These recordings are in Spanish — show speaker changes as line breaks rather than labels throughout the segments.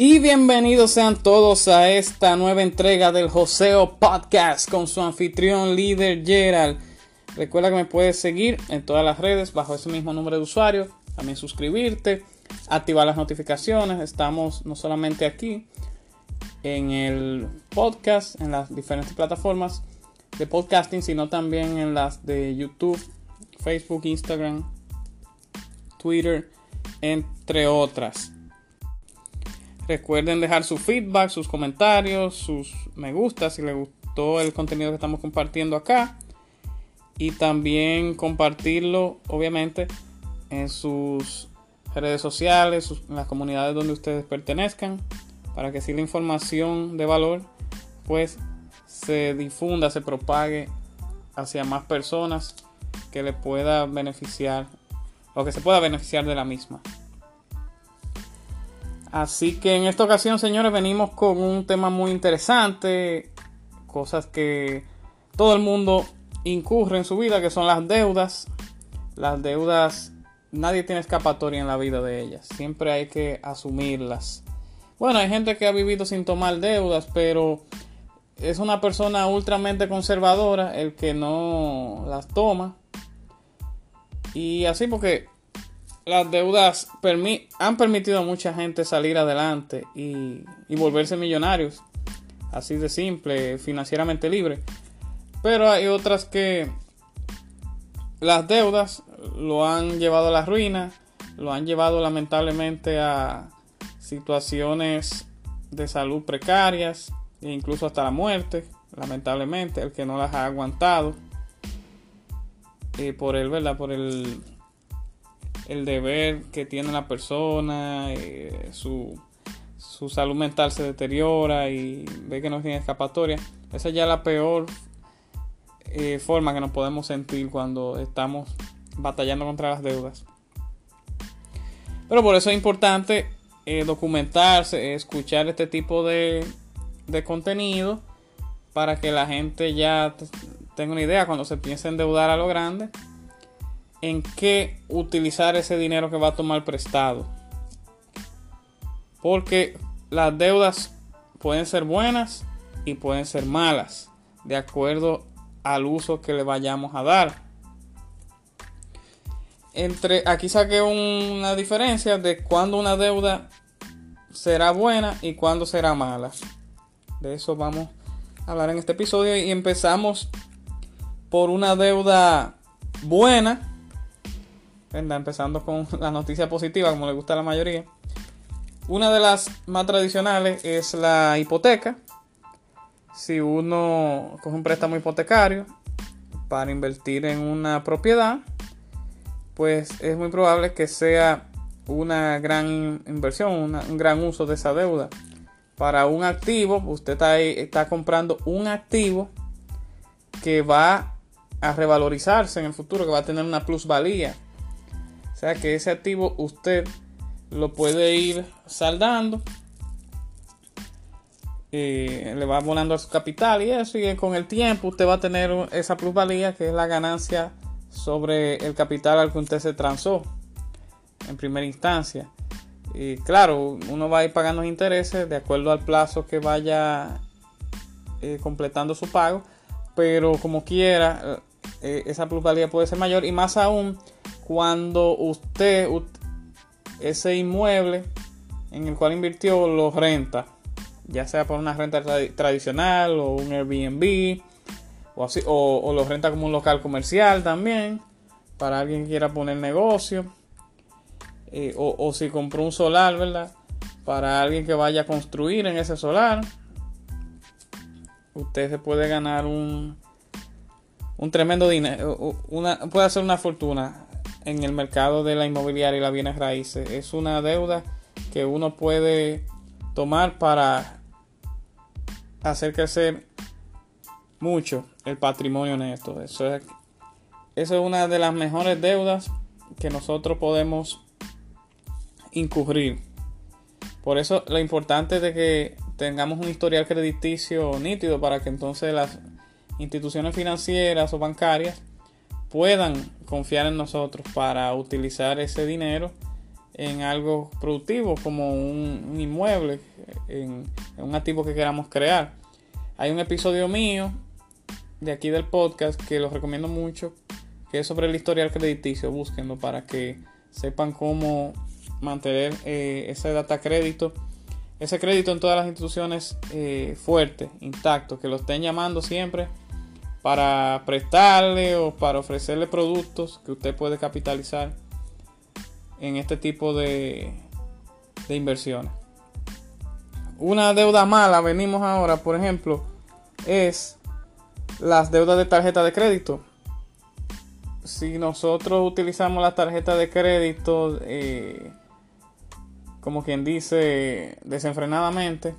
Y bienvenidos sean todos a esta nueva entrega del Joseo Podcast con su anfitrión líder Gerald. Recuerda que me puedes seguir en todas las redes bajo ese mismo nombre de usuario. También suscribirte, activar las notificaciones. Estamos no solamente aquí en el podcast, en las diferentes plataformas de podcasting, sino también en las de YouTube, Facebook, Instagram, Twitter, entre otras. Recuerden dejar su feedback, sus comentarios, sus me gusta si les gustó el contenido que estamos compartiendo acá. Y también compartirlo, obviamente, en sus redes sociales, en las comunidades donde ustedes pertenezcan, para que si la información de valor, pues se difunda, se propague hacia más personas que le pueda beneficiar o que se pueda beneficiar de la misma. Así que en esta ocasión, señores, venimos con un tema muy interesante, cosas que todo el mundo incurre en su vida, que son las deudas. Las deudas, nadie tiene escapatoria en la vida de ellas, siempre hay que asumirlas. Bueno, hay gente que ha vivido sin tomar deudas, pero es una persona ultramente conservadora el que no las toma. Y así porque las deudas han permitido a mucha gente salir adelante y, volverse millonarios. Así de simple, financieramente libre. Pero hay otras que las deudas lo han llevado a la ruina, lo han llevado lamentablemente a situaciones de salud precarias e incluso hasta la muerte, lamentablemente, el que no las ha aguantado. Eh, por el, ¿verdad? Por el el deber que tiene la persona, eh, su, salud mental se deteriora y ve que no tiene escapatoria. Esa es ya la peor eh, forma que nos podemos sentir cuando estamos batallando contra las deudas. Pero por eso es importante eh, documentarse, escuchar este tipo de, de contenido para que la gente ya tenga una idea cuando se piensa endeudar a lo grande en qué utilizar ese dinero que va a tomar prestado. Porque las deudas pueden ser buenas y pueden ser malas, de acuerdo al uso que le vayamos a dar. Entre aquí saqué una diferencia de cuándo una deuda será buena y cuándo será mala. De eso vamos a hablar en este episodio y empezamos por una deuda buena empezando con la noticia positiva, como le gusta a la mayoría. Una de las más tradicionales es la hipoteca. Si uno coge un préstamo hipotecario para invertir en una propiedad, pues es muy probable que sea una gran inversión, un gran uso de esa deuda. Para un activo, usted está, está comprando un activo que va a revalorizarse en el futuro, que va a tener una plusvalía. O sea que ese activo usted lo puede ir saldando. Eh, le va volando a su capital y eso. Y con el tiempo usted va a tener esa plusvalía que es la ganancia sobre el capital al que usted se transó en primera instancia. Y claro, uno va a ir pagando intereses de acuerdo al plazo que vaya eh, completando su pago, pero como quiera, eh, esa plusvalía puede ser mayor y más aún cuando usted, ese inmueble en el cual invirtió lo renta, ya sea por una renta tradicional o un Airbnb o, así, o, lo renta como un local comercial también para alguien que quiera poner negocio eh, o, si compró un solar, ¿verdad? Para alguien que vaya a construir en ese solar usted se puede ganar un, un tremendo dinero, una, puede hacer una fortuna en el mercado de la inmobiliaria y las bienes raíces. Es una deuda que uno puede tomar para hacer crecer mucho el patrimonio neto. Eso es, eso es una de las mejores deudas que nosotros podemos incurrir. Por eso lo importante de que tengamos un historial crediticio nítido para que entonces las instituciones financieras o bancarias puedan confiar en nosotros para utilizar ese dinero en algo productivo como un, inmueble, en, un activo que queramos crear. Hay un episodio mío de aquí del podcast que los recomiendo mucho, que es sobre el historial crediticio. Búsquenlo para que sepan cómo mantener eh, ese data crédito ese crédito en todas las instituciones eh, fuerte, intacto, que lo estén llamando siempre para prestarle o para ofrecerle productos que usted puede capitalizar en este tipo de, de inversiones. Una deuda mala, venimos ahora, por ejemplo, es las deudas de tarjeta de crédito. Si nosotros utilizamos la tarjeta de crédito, eh, como quien dice, desenfrenadamente.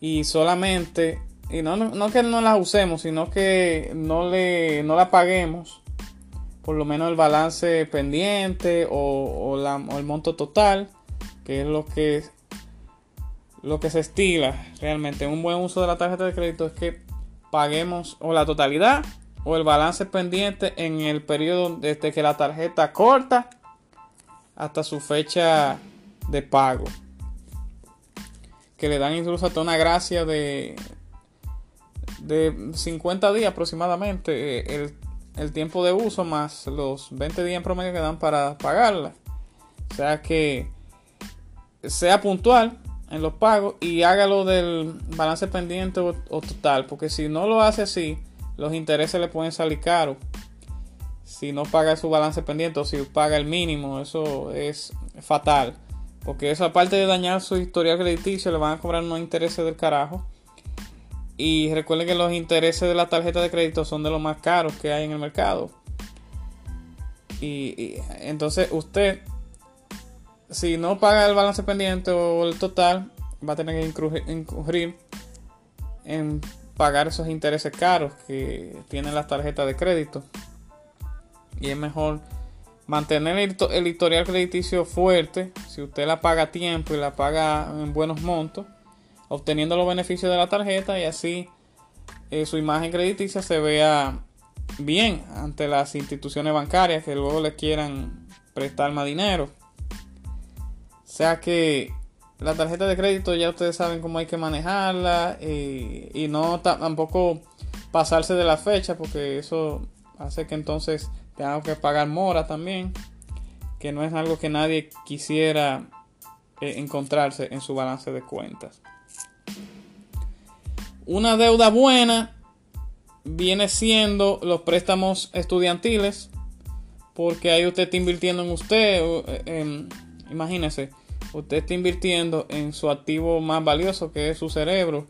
Y solamente, y no, no, que no las usemos, sino que no, le, no la paguemos. Por lo menos el balance pendiente o, el monto total, que es lo que, lo que se estila realmente. Un buen uso de la tarjeta de crédito es que paguemos o la totalidad o el balance pendiente en el periodo desde que la tarjeta corta hasta su fecha de pago. Que le dan incluso hasta una gracia de, de 50 días aproximadamente. Eh, el, tiempo de uso más los 20 días en promedio que dan para pagarla. O sea que sea puntual en los pagos y hágalo del balance pendiente o, total. Porque si no lo hace así, los intereses le pueden salir caros. Si no paga su balance pendiente o si paga el mínimo, eso es fatal. Porque eso, aparte de dañar su historial crediticio, le van a cobrar unos intereses del carajo. Y recuerden que los intereses de la tarjeta de crédito son de los más caros que hay en el mercado. Y, entonces usted, si no paga el balance pendiente o el total, va a tener que incurrir en pagar esos intereses caros que tienen las tarjetas de crédito. Y es mejor mantener el, historial crediticio fuerte, si usted la paga a tiempo y la paga en buenos montos, obteniendo los beneficios de la tarjeta y así eh, su imagen crediticia se vea bien ante las instituciones bancarias que luego le quieran prestar más dinero. O sea que la tarjeta de crédito ya ustedes saben cómo hay que manejarla eh, y no tampoco pasarse de la fecha porque eso hace que entonces tengo que pagar mora también, que no es algo que nadie quisiera eh, encontrarse en su balance de cuentas. Una deuda buena viene siendo los préstamos estudiantiles, porque ahí usted está invirtiendo en usted, en, imagínese, usted está invirtiendo en su activo más valioso que es su cerebro,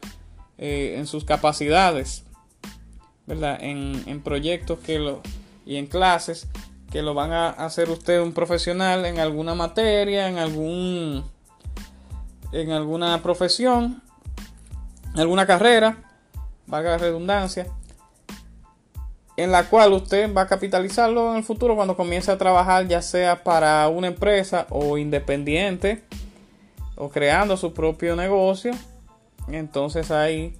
eh, en sus capacidades, ¿verdad? En, en proyectos que lo, y en clases que lo van a hacer usted un profesional en alguna materia, en algún en alguna profesión, alguna carrera, valga la redundancia, en la cual usted va a capitalizarlo en el futuro cuando comience a trabajar, ya sea para una empresa o independiente o creando su propio negocio. Entonces ahí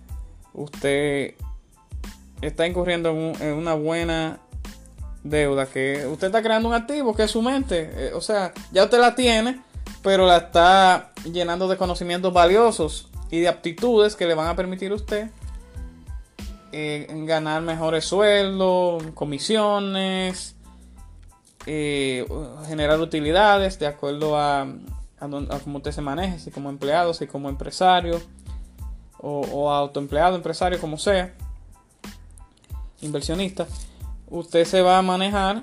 usted está incurriendo en una buena deuda, que usted está creando un activo que es su mente. Eh, o sea, ya usted la tiene, pero la está llenando de conocimientos valiosos y de aptitudes que le van a permitir a usted eh, ganar mejores sueldos, comisiones, eh, generar utilidades de acuerdo a, cómo usted se maneje, si como empleado, si como empresario o autoempleado, empresario, como sea, inversionista, usted se va a manejar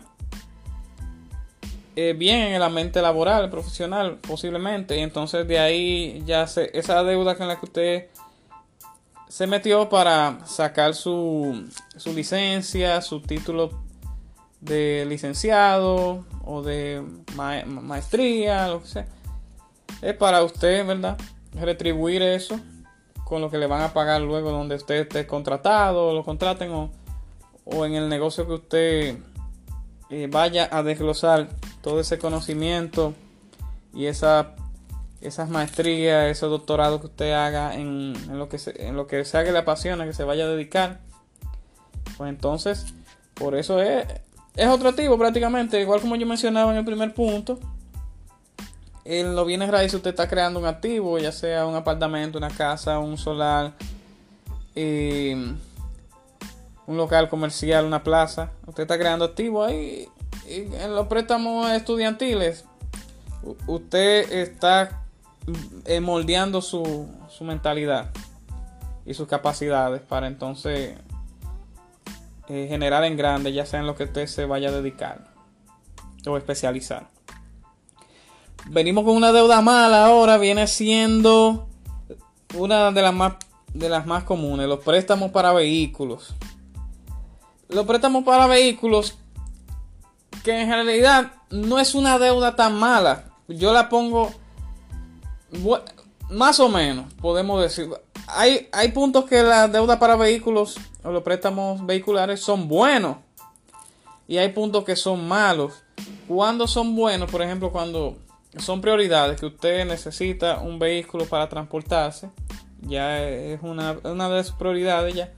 eh, bien en el ambiente laboral, profesional, posiblemente. Y entonces de ahí ya se, esa deuda con la que usted se metió para sacar su, su licencia, su título de licenciado o de maestría, lo que sea. Es para usted, ¿verdad? Retribuir eso con lo que le van a pagar luego donde usted esté contratado, lo contraten o, o en el negocio que usted eh, vaya a desglosar todo ese conocimiento y esa, esas maestrías, ese doctorado que usted haga en, lo, que se, en lo sea que le apasiona, que se vaya a dedicar, pues entonces, por eso es, es otro tipo prácticamente, igual como yo mencionaba en el primer punto. En los bienes raíces usted está creando un activo, ya sea un apartamento, una casa, un solar, un local comercial, una plaza. Usted está creando activo ahí en los préstamos estudiantiles, usted está eh, moldeando su, su mentalidad y sus capacidades para entonces eh, generar en grande, ya sea en lo que usted se vaya a dedicar o especializar. Venimos con una deuda mala ahora, viene siendo una de las más, de las más comunes, los préstamos para vehículos. Los préstamos para vehículos que en realidad no es una deuda tan mala. Yo la pongo más o menos, podemos decir. Hay, hay puntos que la deuda para vehículos o los préstamos vehiculares son buenos. Y hay puntos que son malos. Cuando son buenos, por ejemplo, cuando son prioridades que usted necesita un vehículo para transportarse, ya es una, una de sus prioridades ya.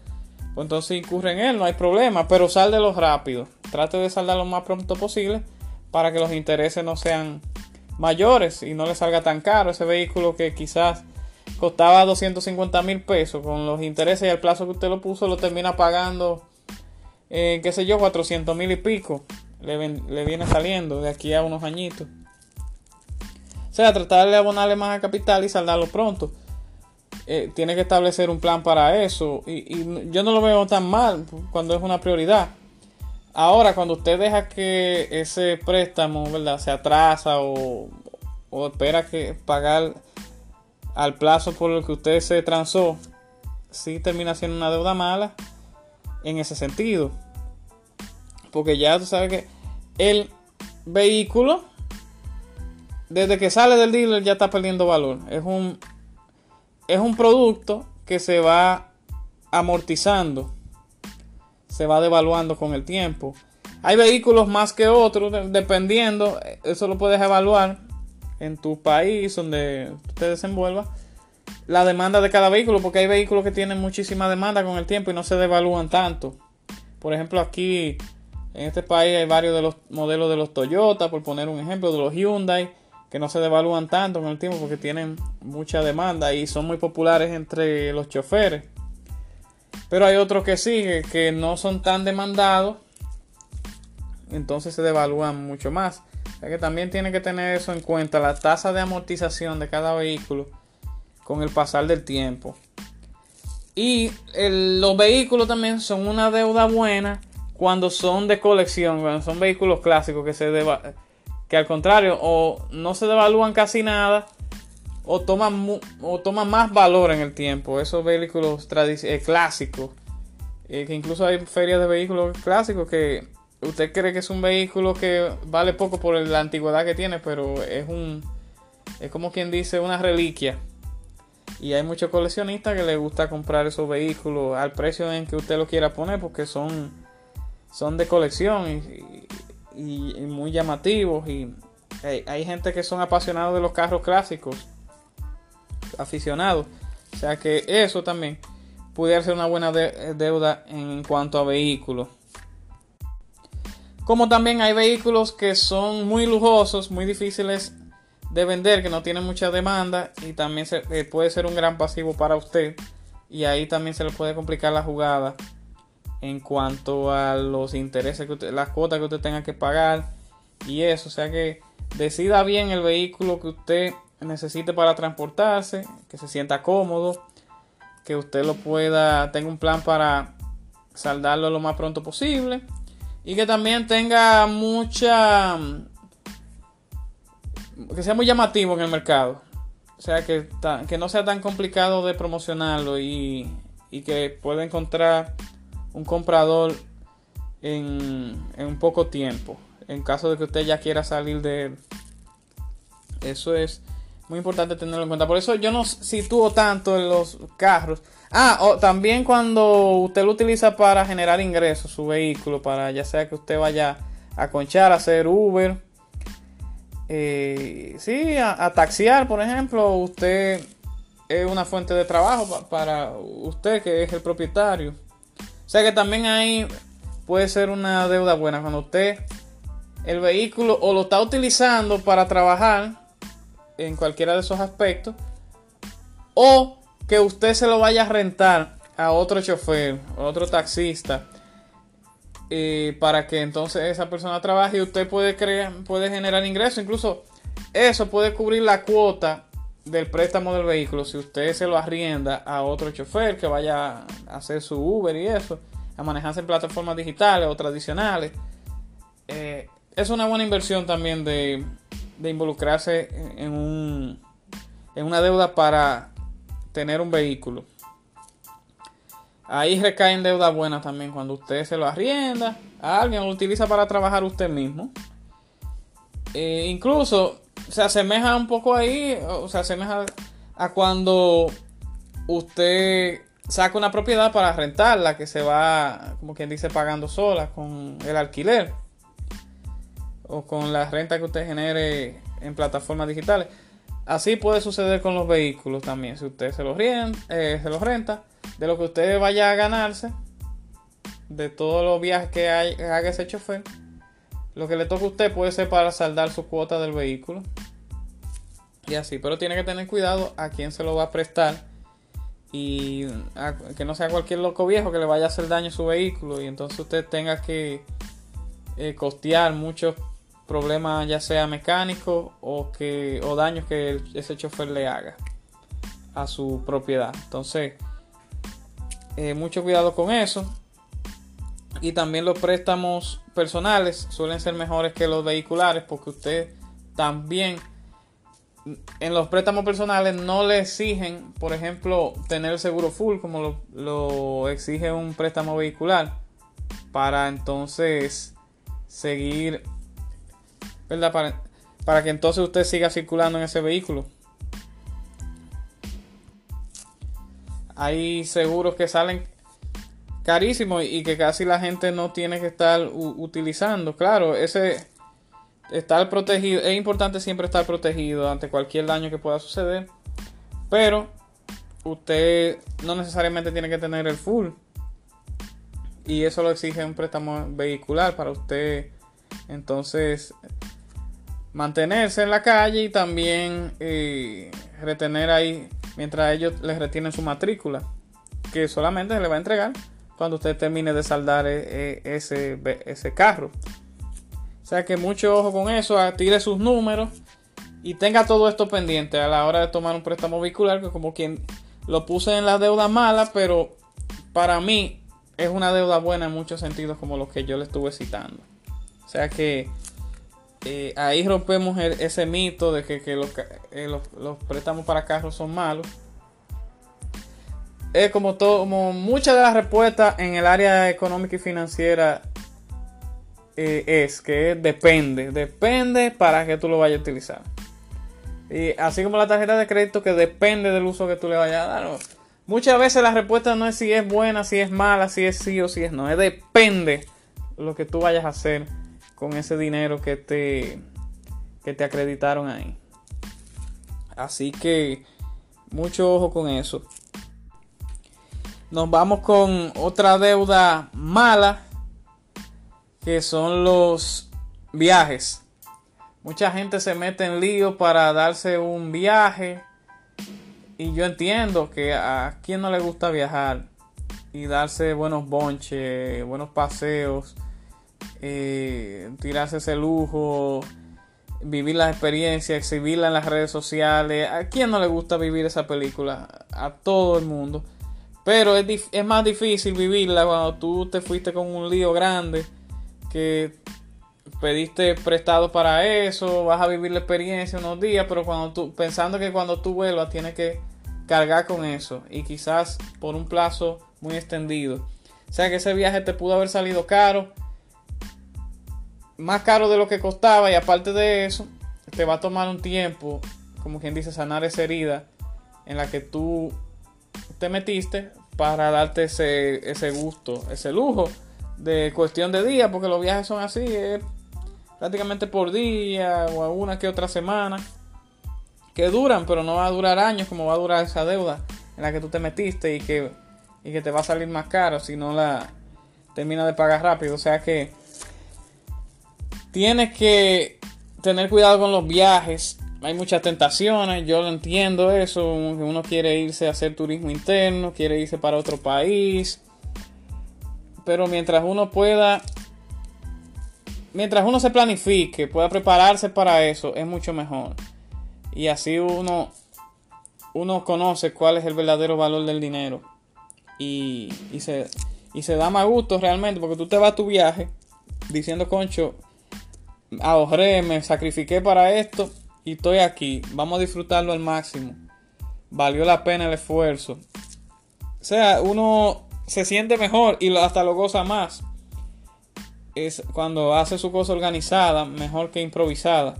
Pues entonces incurre en él, no hay problema, pero los rápido. Trate de saldar lo más pronto posible para que los intereses no sean mayores y no le salga tan caro ese vehículo que quizás costaba 250 mil pesos. Con los intereses y el plazo que usted lo puso lo termina pagando eh, qué sé yo 400 mil y pico. Le, le, viene saliendo de aquí a unos añitos. O sea tratar de abonarle más a capital y saldarlo pronto eh, tiene que establecer un plan para eso. Y, yo no lo veo tan mal cuando es una prioridad. Ahora, cuando usted deja que ese préstamo ¿verdad? se atrasa o, espera que pagar al plazo por el que usted se transó, sí termina siendo una deuda mala en ese sentido. Porque ya tú sabes que el vehículo, desde que sale del dealer, ya está perdiendo valor. Es un es un producto que se va amortizando, se va devaluando con el tiempo. Hay vehículos más que otros, dependiendo, eso lo puedes evaluar en tu país donde te desenvuelvas, la demanda de cada vehículo, porque hay vehículos que tienen muchísima demanda con el tiempo y no se devalúan tanto. Por ejemplo, aquí en este país hay varios de los modelos de los Toyota, por poner un ejemplo, de los Hyundai, que no se devalúan tanto con el tiempo porque tienen mucha demanda y son muy populares entre los choferes. Pero hay otros que sí, que no son tan demandados, entonces se devalúan mucho más. O sea que también tiene que tener eso en cuenta, la tasa de amortización de cada vehículo con el pasar del tiempo. Y los vehículos también son una deuda buena cuando son de colección, cuando son vehículos clásicos que se devalúan que al contrario, o no se devalúan casi nada, o toman, o toman más valor en el tiempo. Esos vehículos eh, clásicos, eh, que incluso hay ferias de vehículos clásicos que usted cree que es un vehículo que vale poco por la antigüedad que tiene, pero es un, es como quien dice, una reliquia. Y hay muchos coleccionistas que les gusta comprar esos vehículos al precio en que usted lo quiera poner porque son, son de colección y, muy llamativos. Y hay, gente que son apasionados de los carros clásicos, aficionados. O sea que eso también pudiera ser una buena deuda en cuanto a vehículos. Como también hay vehículos que son muy lujosos, muy difíciles de vender, que no tienen mucha demanda y también se, eh, puede ser un gran pasivo para usted. Y ahí también se le puede complicar la jugada en cuanto a los intereses que las cuotas que usted tenga que pagar y eso, o sea que decida bien el vehículo que usted necesite para transportarse, que se sienta cómodo, que usted lo pueda, tenga un plan para saldarlo lo más pronto posible y que también tenga mucha que sea muy llamativo en el mercado. O sea, que, que no sea tan complicado de promocionarlo y, y que pueda encontrar un comprador en, en, poco tiempo. En caso de que usted ya quiera salir de él. Eso es muy importante tenerlo en cuenta. Por eso yo no sitúo tanto en los carros. Ah, o también cuando usted lo utiliza para generar ingresos, su vehículo, para ya sea que usted vaya a conchar, a hacer Uber. Eh, sí, a, taxiar, por ejemplo, usted es una fuente de trabajo para usted que es el propietario. O sea que también ahí puede ser una deuda buena cuando usted el vehículo o lo está utilizando para trabajar en cualquiera de esos aspectos o que usted se lo vaya a rentar a otro chofer, o otro taxista, eh, para que entonces esa persona trabaje y usted puede, crear, puede generar ingresos. Incluso eso puede cubrir la cuota del préstamo del vehículo si usted se lo arrienda a otro chofer que vaya a hacer su Uber y eso, a manejarse en plataformas digitales o tradicionales. Eh, es una buena inversión también de, de involucrarse en, un, en una deuda para tener un vehículo. Ahí recae en deuda buena también cuando usted se lo arrienda a alguien, lo utiliza para trabajar usted mismo. Eh, incluso se asemeja un poco ahí, o se asemeja a cuando usted saca una propiedad para rentarla, que se va, como quien dice, pagando sola con el alquiler o con la renta que usted genere en plataformas digitales. Así puede suceder con los vehículos también. Si usted se los, eh, se los renta, de lo que usted vaya a ganarse, de todos los viajes que haga ese chofer, lo que le toca a usted puede ser para saldar su cuota del vehículo. Y así, pero tiene que tener cuidado a quién se lo va a prestar y que no sea cualquier loco viejo que le vaya a hacer daño a su vehículo y entonces usted tenga que eh, costear muchos problemas ya sea mecánicos o, que, o daños que ese chofer le haga a su propiedad. Entonces, eh, mucho cuidado con eso. Y también los préstamos personales suelen ser mejores que los vehiculares porque usted también en los préstamos personales no le exigen, por ejemplo, tener el seguro full como lo, lo exige un préstamo vehicular para entonces seguir para, para que entonces usted siga circulando en ese vehículo. Hay seguros que salen carísimos y que casi la gente no tiene que estar utilizando. Claro, ese estar protegido, es importante siempre estar protegido ante cualquier daño que pueda suceder, pero usted no necesariamente tiene que tener el full. Y eso lo exige un préstamo vehicular para usted entonces mantenerse en la calle y también eh, retener ahí mientras ellos les retienen su matrícula, que solamente se le va a entregar cuando usted termine de saldar eh, eh, ese, ese carro. O sea que mucho ojo con eso, tire sus números y tenga todo esto pendiente a la hora de tomar un préstamo vehicular, que como quien lo puse en la deuda mala, pero para mí es una deuda buena en muchos sentidos como los que yo le estuve citando. O sea que eh, ahí rompemos ese mito de que, eh, los, préstamos para carros son malos. Es como todo, como muchas de las respuestas en el área económica y financiera eh, es que depende, depende para que tú lo vayas a utilizar. Y así como la tarjeta de crédito que depende del uso que tú le vayas a dar. Muchas veces la respuesta no es si es buena, si es mala, si es sí o si es no. Es depende lo que tú vayas a hacer con ese dinero que te, que te acreditaron ahí. Así que mucho ojo con eso. Nos vamos con otra deuda mala que son los viajes. Mucha gente se mete en lío para darse un viaje y yo entiendo que a quien no le gusta viajar, y darse buenos bonches, buenos paseos, eh, tirarse ese lujo, vivir la experiencia, exhibirla en las redes sociales. ¿A quién no le gusta vivir esa película? A todo el mundo. Pero es, es más difícil vivirla cuando tú te fuiste con un lío grande que pediste prestado para eso, vas a vivir la experiencia unos días, pero cuando tú, pensando que cuando tú vuelvas tienes que cargar con eso y quizás por un plazo muy extendido. O sea que ese viaje te pudo haber salido caro, más caro de lo que costaba y aparte de eso, te va a tomar un tiempo, como quien dice, sanar esa herida en la que tú te metiste para darte ese, ese gusto, ese lujo de cuestión de días, porque los viajes son así, prácticamente por día o una que otra semana, que duran, pero no va a durar años como va a durar esa deuda en la que tú te metiste y que, y que te va a salir más caro si no la termina de pagar rápido. O sea que tienes que tener cuidado con los viajes. Hay muchas tentaciones, yo lo entiendo eso, uno quiere irse a hacer turismo interno, quiere irse para otro país. Pero mientras uno pueda mientras uno se planifique, pueda prepararse para eso, es mucho mejor. Y así uno, uno conoce cuál es el verdadero valor del dinero. Y, y, se, y se da más gusto realmente, porque tú te vas a tu viaje diciendo, concho, ahorré, me sacrifiqué para esto y estoy aquí. Vamos a disfrutarlo al máximo. Valió la pena el esfuerzo. O sea, uno se siente mejor y hasta lo goza más es cuando hace su cosa organizada mejor que improvisada.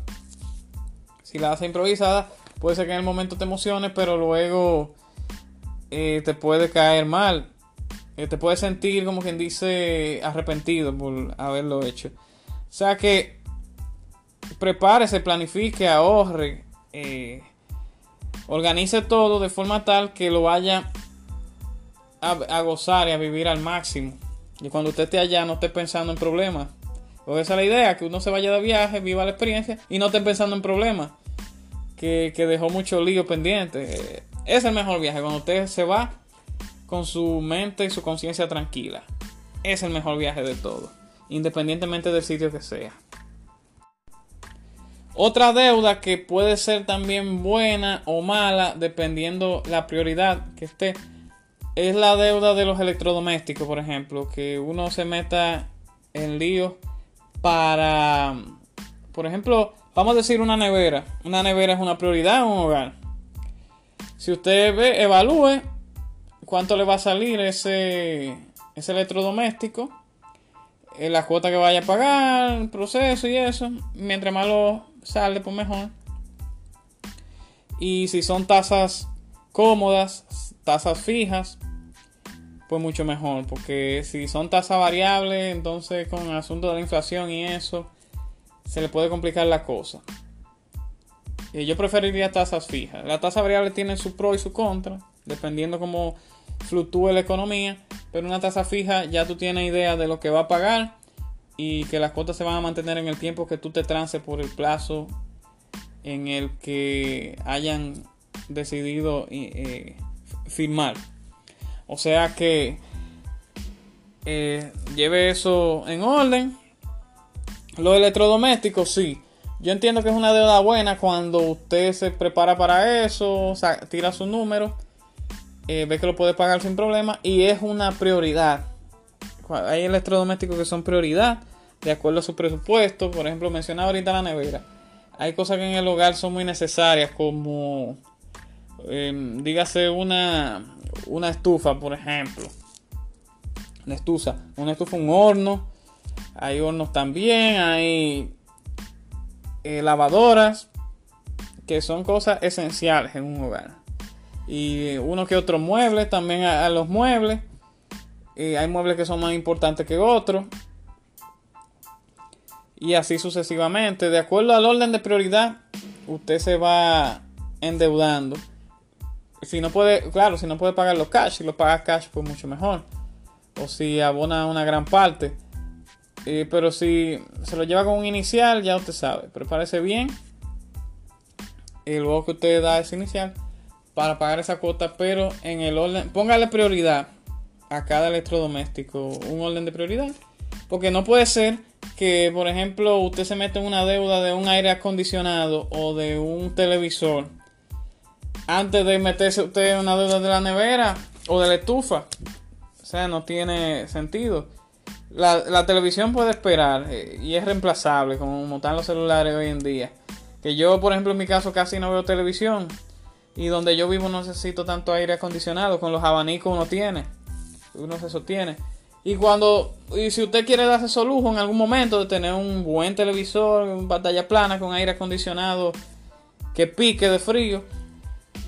Si la hace improvisada, puede ser que en el momento te emocione, pero luego eh, te puede caer mal. Eh, te puede sentir como quien dice arrepentido por haberlo hecho. O sea que prepárese, planifique, ahorre, eh, organice todo de forma tal que lo vaya a gozar y a vivir al máximo. Y cuando usted esté allá no esté pensando en problemas. Porque esa es la idea, que uno se vaya de viaje, viva la experiencia y no esté pensando en problemas. Que, dejó mucho lío pendiente. Es el mejor viaje, cuando usted se va con su mente y su conciencia tranquila. Es el mejor viaje de todo, independientemente del sitio que sea. Otra deuda que puede ser también buena o mala dependiendo la prioridad que esté es la deuda de los electrodomésticos, por ejemplo, que uno se meta en lío para, por ejemplo, vamos a decir una nevera. Una nevera es una prioridad en un hogar. Si usted ve, evalúe cuánto le va a salir ese, ese electrodoméstico, eh, la cuota que vaya a pagar, el proceso y eso. Mientras más lo sale, pues mejor. Y si son tasas cómodas, tasas fijas, pues mucho mejor. Porque si son tasas variables, entonces con el asunto de la inflación y eso, se le puede complicar la cosa. Y yo preferiría tasas fijas. La tasa variable tiene su pro y su contra, dependiendo cómo fluctúe la economía. Pero una tasa fija ya tú tienes idea de lo que va a pagar y que las cuotas se van a mantener en el tiempo que tú te trances por el plazo en el que hayan decidido eh, firmar. O sea que eh, lleve eso en orden. Los electrodomésticos, sí. Yo entiendo que es una deuda buena cuando usted se prepara para eso, tira su número, eh, ve que lo puede pagar sin problema y es una prioridad. Hay electrodomésticos que son prioridad de acuerdo a su presupuesto. Por ejemplo, mencionaba ahorita la nevera. Hay cosas que en el hogar son muy necesarias como Em, dígase una, una estufa, por ejemplo. Una estufa, una estufa, un horno. Hay hornos también, hay eh, lavadoras, que son cosas esenciales en un hogar. Y uno que otro mueble, también a, los muebles. Y hay muebles que son más importantes que otros. Y así sucesivamente. De acuerdo al orden de prioridad, usted se va endeudando si no puede, claro, si no puede pagar los cash, si lo paga cash, pues mucho mejor. O si abona una gran parte. Eh, pero si se lo lleva con un inicial, ya usted sabe. Prepárese bien. Y luego que usted da ese inicial para pagar esa cuota, pero en el orden, póngale prioridad a cada electrodoméstico un orden de prioridad. Porque no puede ser que, por ejemplo, usted se mete en una deuda de un aire acondicionado o de un televisor antes de meterse usted en una deuda de la nevera o de la estufa. O sea, no tiene sentido. La, televisión puede esperar eh, y es reemplazable, como están los celulares hoy en día. Que yo, por ejemplo, en mi caso casi no veo televisión. Y donde yo vivo no necesito tanto aire acondicionado. Con los abanicos uno tiene. Uno se sostiene. Y cuando, y si usted quiere darse su lujo en algún momento de tener un buen televisor, una pantalla plana con aire acondicionado que pique de frío,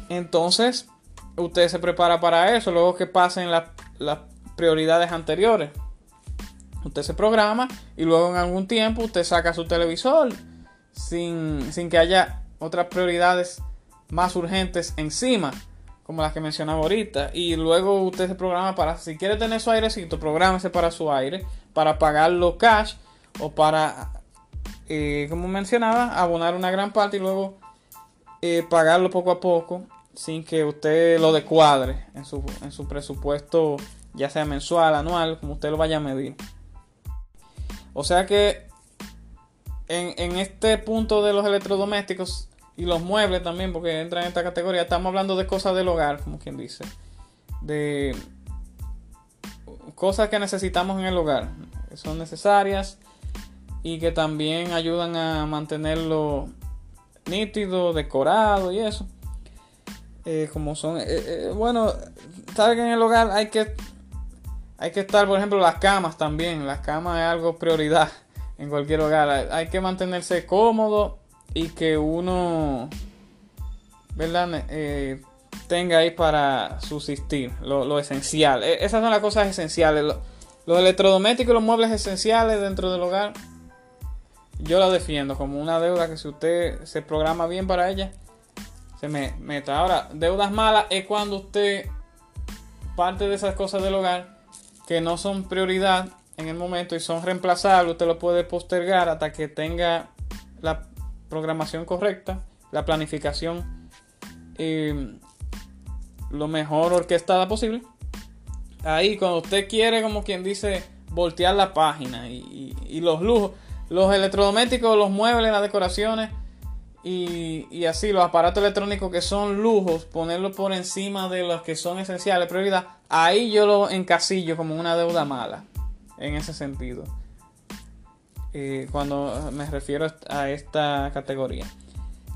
entonces usted se prepara para eso. Luego que pasen las prioridades anteriores. Usted se programa y luego en algún tiempo usted saca su televisor sin, sin que haya otras prioridades más urgentes encima como las que mencionaba ahorita. Y luego usted se programa para, si quiere tener su airecito, prográmese para su aire, para pagarlo cash o para, eh, como mencionaba, abonar una gran parte y luego eh, pagarlo poco a poco sin que usted lo decuadre en su, en su presupuesto, ya sea mensual, anual, como usted lo vaya a medir. O sea que en, en este punto de los electrodomésticos y los muebles también, porque entran en esta categoría. Estamos hablando de cosas del hogar, como quien dice. De cosas que necesitamos en el hogar, que son necesarias y que también ayudan a mantenerlo nítido, decorado y eso. Eh, como son, eh, eh, bueno, sabe que en el hogar hay que hay que estar, por ejemplo, las camas también. Las camas es algo prioridad en cualquier hogar. Hay que mantenerse cómodo y que uno, ¿verdad? Eh, tenga ahí para subsistir, lo, esencial. E, esas son las cosas esenciales. los electrodomésticos y los muebles esenciales dentro del hogar, yo la defiendo como una deuda que si usted se programa bien para ella, se me meta. Ahora, deudas malas es cuando usted parte de esas cosas del hogar que no son prioridad en el momento y son reemplazables, usted lo puede postergar hasta que tenga la programación correcta, la planificación lo mejor orquestada posible. Ahí cuando usted quiere, como quien dice, voltear la página y, los lujos, los electrodomésticos, los muebles, las decoraciones y, y, así los aparatos electrónicos que son lujos, ponerlos por encima de los que son esenciales, prioridad, ahí yo lo encasillo como una deuda mala en ese sentido. Eh, cuando me refiero a esta categoría.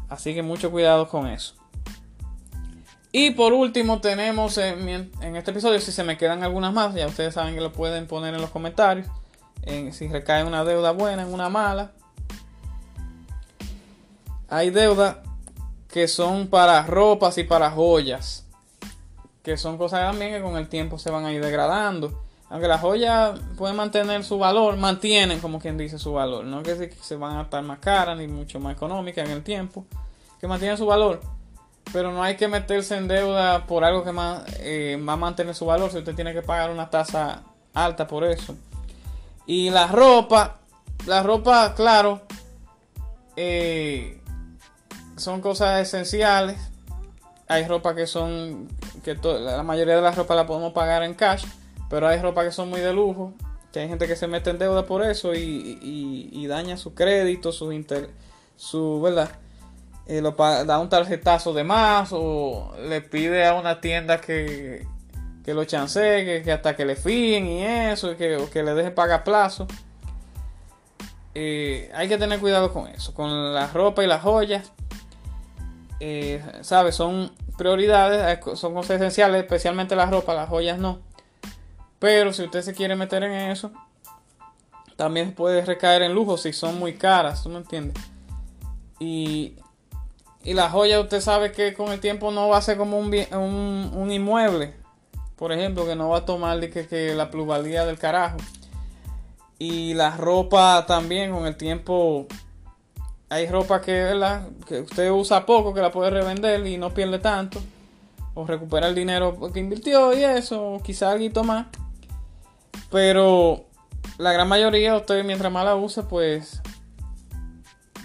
Así que mucho cuidado con eso. Y por último tenemos en, este episodio, si se me quedan algunas más, ya ustedes saben que lo pueden poner en los comentarios. En, si recae una deuda buena, en una mala. Hay deudas que son para ropas y para joyas. Que son cosas también que con el tiempo se van a ir degradando aunque las joyas pueden mantener su valor, mantienen como quien dice su valor, no que se van a estar más caras ni mucho más económicas en el tiempo, que mantienen su valor, pero no hay que meterse en deuda por algo que más, eh, va a mantener su valor. Si usted tiene que pagar una tasa alta por eso. Y la ropa, la ropa, claro, eh, son cosas esenciales. Hay ropa que son, que la mayoría de las ropa la podemos pagar en cash pero hay ropa que son muy de lujo, que hay gente que se mete en deuda por eso y, daña su crédito, su inter, su, ¿verdad? Eh, lo, da un tarjetazo de más o le pide a una tienda que, que lo chancee, que, hasta que le fíen y eso, que, o que le deje pagar plazo. Eh, hay que tener cuidado con eso, con la ropa y las joyas. Eh, ¿Sabes? Son prioridades, son cosas esenciales, especialmente la ropa, las joyas no. Pero si usted se quiere meter en eso, también puede recaer en lujo si son muy caras, ¿tú me entiendes? Y, y la joya usted sabe que con el tiempo no va a ser como un, un, inmueble, por ejemplo, que no va a tomar de que, la plusvalía del carajo. Y la ropa también con el tiempo hay ropa que, que usted usa poco, que la puede revender y no pierde tanto. O recupera el dinero que invirtió y eso, o quizá algo más. Pero la gran mayoría, usted mientras más la use, pues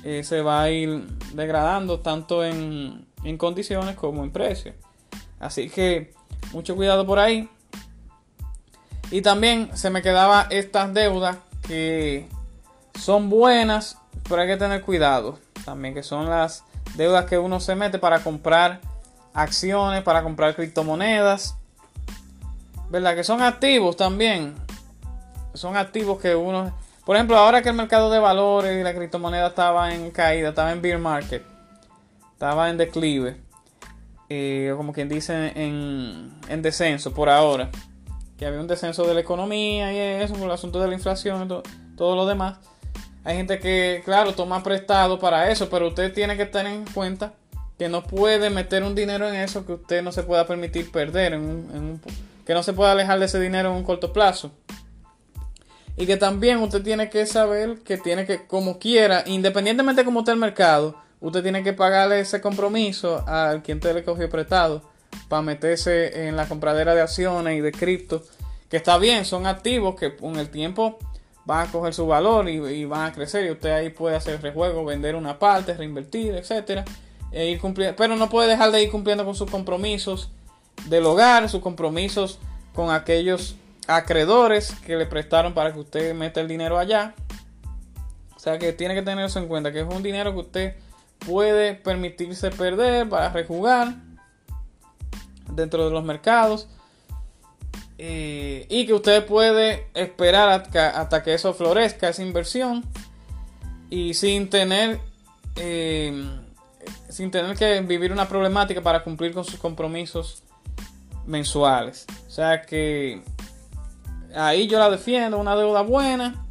eh, se va a ir degradando tanto en, en condiciones como en precio. Así que mucho cuidado por ahí. Y también se me quedaba estas deudas que son buenas, pero hay que tener cuidado. También que son las deudas que uno se mete para comprar acciones, para comprar criptomonedas. ¿Verdad? Que son activos también. Son activos que uno... Por ejemplo, ahora que el mercado de valores y la criptomoneda estaba en caída, estaba en bear market, estaba en declive, eh, como quien dice, en, en, descenso por ahora, que había un descenso de la economía y eso, por el asunto de la inflación y todo lo demás. Hay gente que, claro, toma prestado para eso, pero usted tiene que tener en cuenta que no puede meter un dinero en eso que usted no se pueda permitir perder, que no se pueda alejar de ese dinero en un corto plazo. Y que también usted tiene que saber que tiene que, como quiera, independientemente de cómo esté el mercado, usted tiene que pagarle ese compromiso al quien te le cogió prestado para meterse en la compradera de acciones y de cripto. Que está bien, son activos que con el tiempo van a coger su valor y, van a crecer. Y usted ahí puede hacer rejuego, vender una parte, reinvertir, etcétera. E ir cumpliendo, pero no puede dejar de ir cumpliendo con sus compromisos del hogar, sus compromisos con aquellos acreedores que le prestaron para que usted meta el dinero allá. O sea que tiene que tener eso en cuenta, que es un dinero que usted puede permitirse perder para rejugar dentro de los mercados. Eh, y que usted puede esperar hasta, que eso florezca, esa inversión. Y sin tener, eh, sin tener que vivir una problemática para cumplir con sus compromisos mensuales. O sea que ahí yo la defiendo, una deuda buena.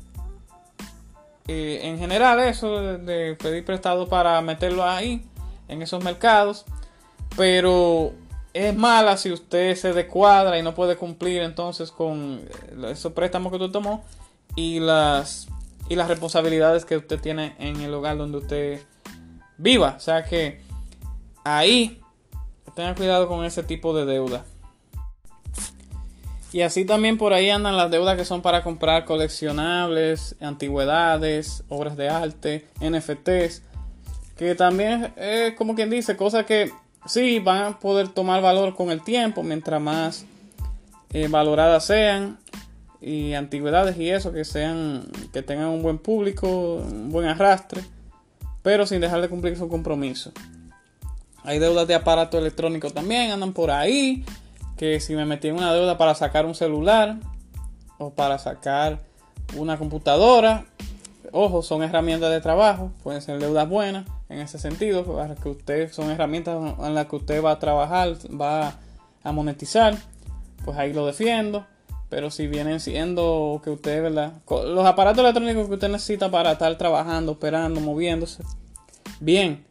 Eh, en general eso de, pedir prestado para meterlo ahí, en esos mercados. Pero es mala si usted se descuadra y no puede cumplir entonces con esos préstamos que usted tomó y las, y las responsabilidades que usted tiene en el lugar donde usted viva. O sea que ahí tenga cuidado con ese tipo de deuda. Y así también por ahí andan las deudas que son para comprar coleccionables, antigüedades, obras de arte, NFTs. Que también es como quien dice, cosas que sí van a poder tomar valor con el tiempo mientras más eh, valoradas sean. Y antigüedades y eso, que sean, que tengan un buen público, un buen arrastre. Pero sin dejar de cumplir su compromiso. Hay deudas de aparato electrónico también, andan por ahí que si me metí en una deuda para sacar un celular o para sacar una computadora, ojo, son herramientas de trabajo, pueden ser deudas buenas en ese sentido, para que usted son herramientas en las que usted va a trabajar, va a monetizar, pues ahí lo defiendo. Pero si vienen siendo que usted, ¿verdad? Los aparatos electrónicos que usted necesita para estar trabajando, operando, moviéndose, bien.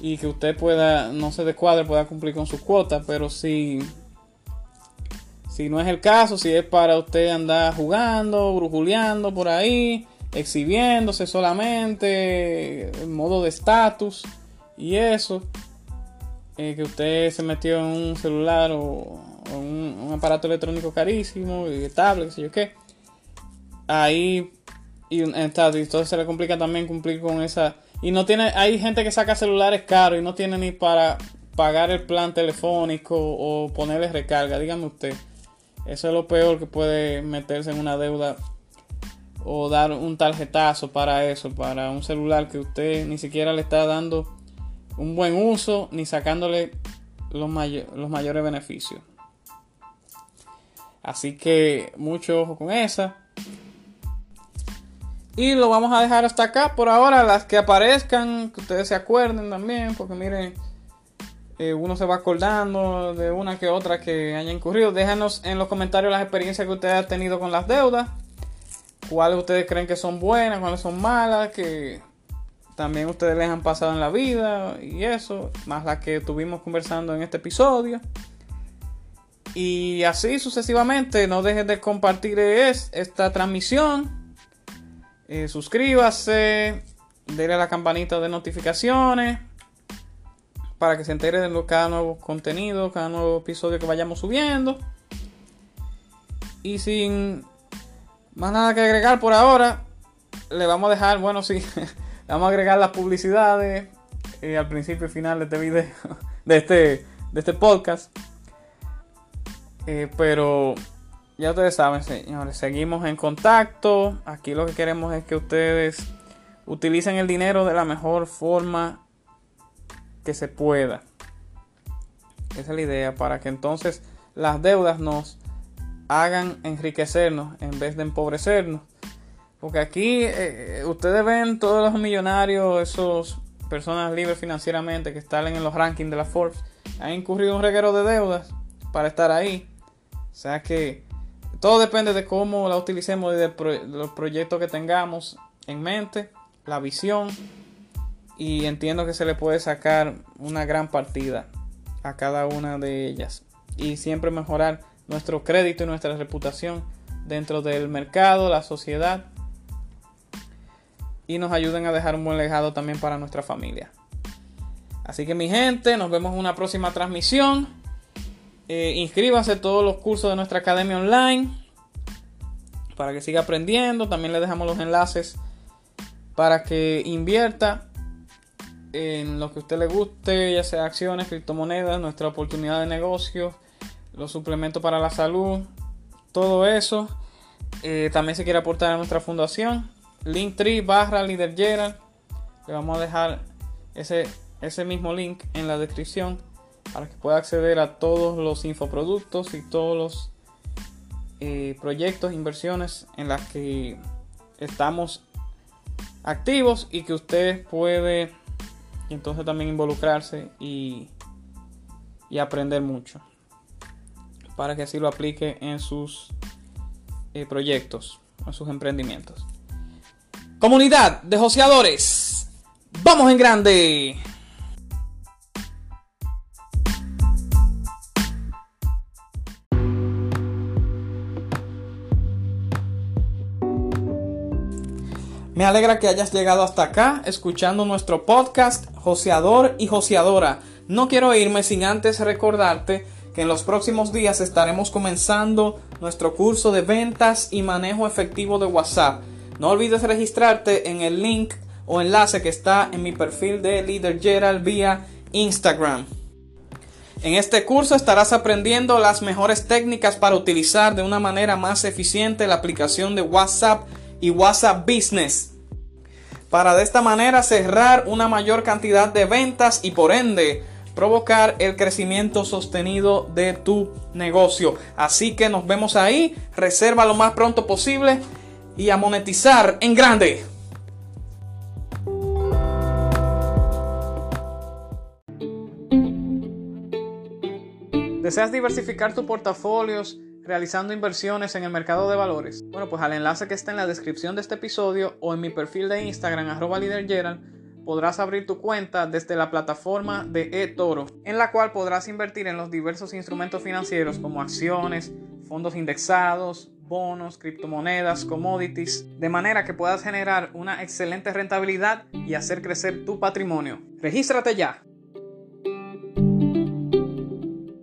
Y que usted pueda, no se descuadre, pueda cumplir con su cuota, pero si si no es el caso, si es para usted andar jugando, brujuleando por ahí, exhibiéndose solamente, en modo de estatus y eso, eh, que usted se metió en un celular o, un, aparato electrónico carísimo, y tablet, qué sé yo qué, ahí y, entonces se le complica también cumplir con esa y no tiene hay gente que saca celulares caros y no tiene ni para pagar el plan telefónico o ponerle recarga dígame usted eso es lo peor que puede meterse en una deuda o dar un tarjetazo para eso, para un celular que usted ni siquiera le está dando un buen uso ni sacándole los, los mayores beneficios. Así que mucho ojo con esa. Y lo vamos a dejar hasta acá por ahora. Las que aparezcan, que ustedes se acuerden también, porque miren eh, uno se va acordando de una que otra que haya incurrido. Déjanos en los comentarios las experiencias que ustedes han tenido con las deudas. Cuáles ustedes creen que son buenas, cuáles son malas, que también ustedes les han pasado en la vida y eso, más las que estuvimos conversando en este episodio. Y así sucesivamente, no dejen de compartir esta transmisión. Eh, suscríbase, denle a la campanita de notificaciones para que se entere de cada nuevo contenido, cada nuevo episodio que vayamos subiendo. Y sin más nada que agregar por ahora, le vamos a dejar, bueno, sí, le vamos a agregar las publicidades eh, al principio y final de este video, de este, de este podcast. Eh, pero ya ustedes saben, señores, seguimos en contacto. Aquí lo que queremos es que ustedes utilicen el dinero de la mejor forma que se pueda. Esa es la idea, para que entonces las deudas nos hagan enriquecernos en vez de empobrecernos. Porque aquí eh, ustedes ven todos los millonarios, esos personas libres financieramente que están en los rankings de la Forbes, han incurrido un reguero de deudas para estar ahí. O sea que todo depende de cómo la utilicemos y de, los proyectos que tengamos en mente, la visión. Y entiendo que se le puede sacar una gran partida a cada una de ellas. Y siempre mejorar nuestro crédito y nuestra reputación dentro del mercado, la sociedad. Y nos ayuden a dejar un buen legado también para nuestra familia. Así que mi gente, nos vemos en una próxima transmisión. Eh, inscríbanse a todos los cursos de nuestra academia online para que siga aprendiendo. También le dejamos los enlaces para que invierta en lo que a usted le guste, ya sea acciones, criptomonedas, nuestra oportunidad de negocio, los suplementos para la salud, todo eso. Eh, también se quiere aportar a nuestra fundación. Linktree barra Gerald. Le vamos a dejar ese, ese mismo link en la descripción para que pueda acceder a todos los infoproductos y todos los eh, proyectos, inversiones en las que estamos activos y que usted puede entonces también involucrarse y, y aprender mucho para que así lo aplique en sus eh, proyectos, en sus emprendimientos. Comunidad de joseadores, vamos en grande. Me alegra que hayas llegado hasta acá escuchando nuestro podcast Joseador y Joseadora. No quiero irme sin antes recordarte que en los próximos días estaremos comenzando nuestro curso de ventas y manejo efectivo de WhatsApp. No olvides registrarte en el link o enlace que está en mi perfil de Leader Gerald vía Instagram. En este curso estarás aprendiendo las mejores técnicas para utilizar de una manera más eficiente la aplicación de WhatsApp y WhatsApp Business para de esta manera cerrar una mayor cantidad de ventas y por ende provocar el crecimiento sostenido de tu negocio. Así que nos vemos ahí, reserva lo más pronto posible y a monetizar en grande. ¿Deseas diversificar tu portafolios? Realizando inversiones en el mercado de valores? Bueno, pues al enlace que está en la descripción de este episodio o en mi perfil de Instagram, arroba podrás abrir tu cuenta desde la plataforma de eToro, en la cual podrás invertir en los diversos instrumentos financieros como acciones, fondos indexados, bonos, criptomonedas, commodities, de manera que puedas generar una excelente rentabilidad y hacer crecer tu patrimonio. Regístrate ya.